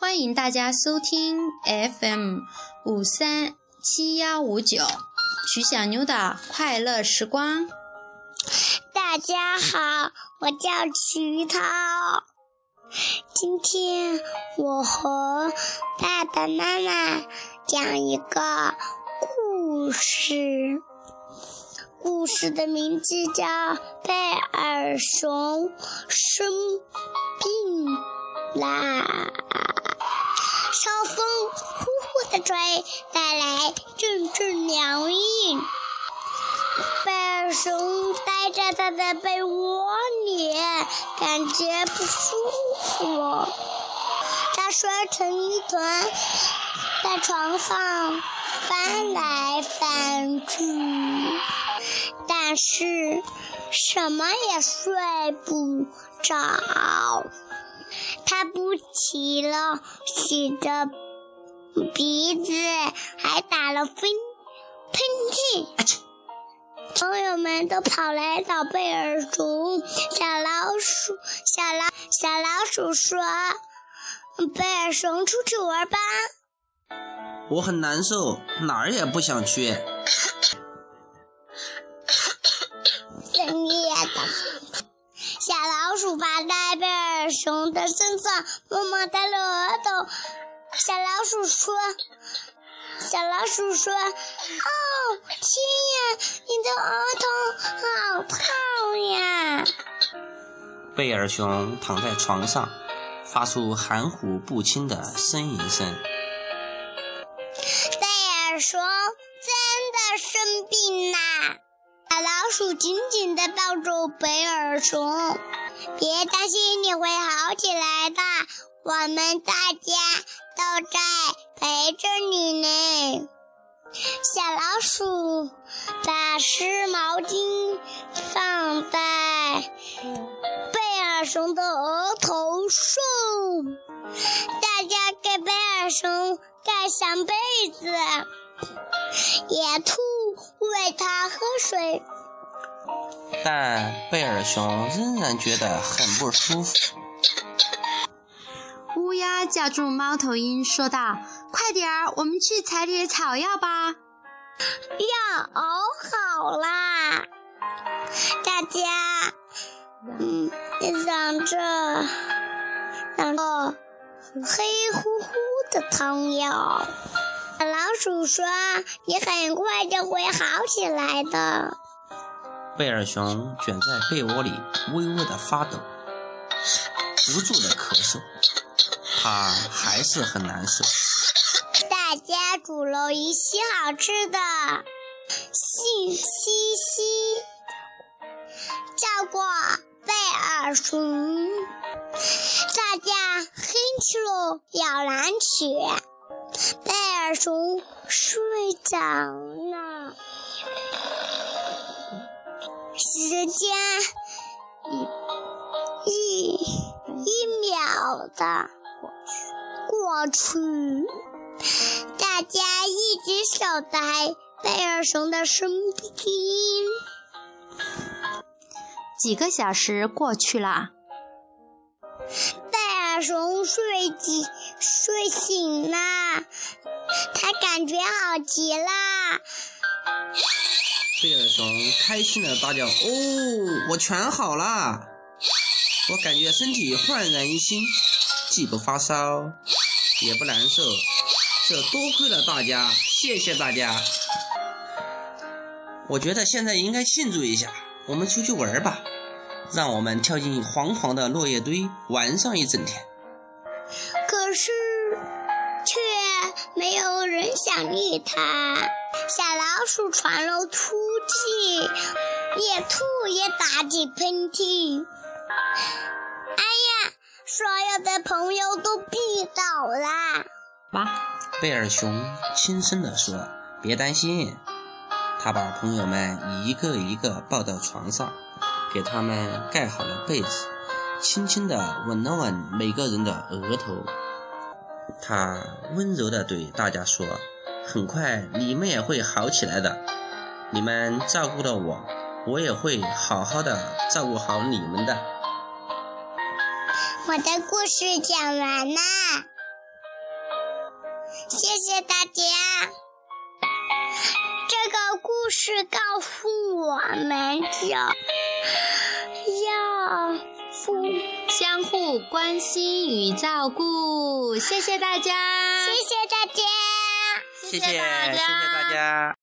欢迎大家收听 FM 五三七幺五九曲小妞的快乐时光。大家好，我叫曲涛。今天我和爸爸妈妈讲一个故事，故事的名字叫《贝尔熊生病啦》。风呼呼地吹，带来阵阵凉意。贝尔熊待在他的被窝里，感觉不舒服。他摔成一团，在床上翻来翻去，但是什么也睡不着。他不起了，洗着鼻子，还打了喷喷嚏。朋友们都跑来找贝尔熊。小老鼠，小老小老鼠说：“贝尔熊，出去玩吧。”我很难受，哪儿也不想去。深夜的。小老鼠爬在贝尔熊的身上，摸摸它的额头。小老鼠说：“小老鼠说，哦，天呀，你的额头好烫呀！”贝尔熊躺在床上，发出含糊不清的呻吟声。贝尔熊真的生病啦！小老鼠紧紧地抱住贝尔熊，别担心，你会好起来的。我们大家都在陪着你呢。小老鼠把湿毛巾放在贝尔熊的额头上，大家给贝尔熊盖上被子，野兔。喂它喝水，但贝尔熊仍然觉得很不舒服。乌鸦叫住猫头鹰，说道：“快点儿，我们去采点草药吧。”药熬好啦，大家，嗯，想着，想着黑乎乎的汤药。老鼠说：“你很快就会好起来的。”贝尔熊卷在被窝里，微微的发抖，不住的咳嗽，他还是很难受。大家煮了一些好吃的，信嘻嘻，照顾贝尔熊，大家哼起了摇篮曲。贝尔熊睡着了，时间一一一秒的过去，大家一直守在贝尔熊的身边。几个小时过去了。贝尔熊睡起睡醒了，他感觉好极了。贝尔熊开心的大叫：“哦，我全好了！我感觉身体焕然一新，既不发烧，也不难受。这多亏了大家，谢谢大家！我觉得现在应该庆祝一下，我们出去玩吧。让我们跳进黄黄的落叶堆，玩上一整天。”人想理他。小老鼠喘了粗气，野兔也打起喷嚏。哎呀，所有的朋友都病倒了。妈，贝尔熊轻声地说：“别担心。”他把朋友们一个一个抱到床上，给他们盖好了被子。轻轻地吻了吻每个人的额头，他温柔地对大家说：“很快你们也会好起来的。你们照顾了我，我也会好好的照顾好你们的。”我的故事讲完啦。谢谢大家。这个故事告诉我们要要互相互关心与照顾。谢谢大家，谢谢大家。谢谢，谢谢大家。